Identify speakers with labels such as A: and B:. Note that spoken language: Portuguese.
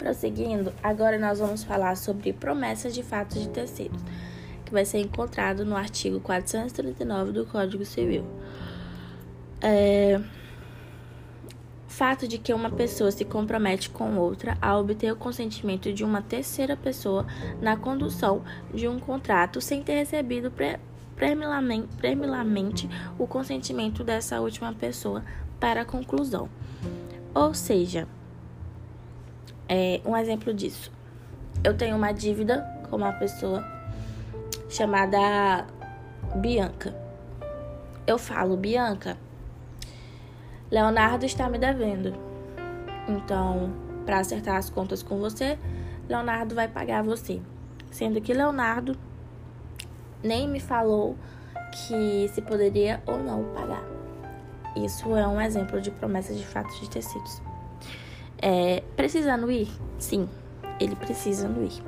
A: Prosseguindo, agora nós vamos falar sobre promessas de fatos de terceiros, que vai ser encontrado no artigo 439 do Código Civil. É... Fato de que uma pessoa se compromete com outra a obter o consentimento de uma terceira pessoa na condução de um contrato sem ter recebido pre premilamente o consentimento dessa última pessoa para a conclusão. Ou seja, é, um exemplo disso. Eu tenho uma dívida com uma pessoa chamada Bianca. Eu falo, Bianca, Leonardo está me devendo. Então, para acertar as contas com você, Leonardo vai pagar você. Sendo que Leonardo nem me falou que se poderia ou não pagar. Isso é um exemplo de promessa de fatos de tecidos. É, precisando ir? Sim, ele precisa ir.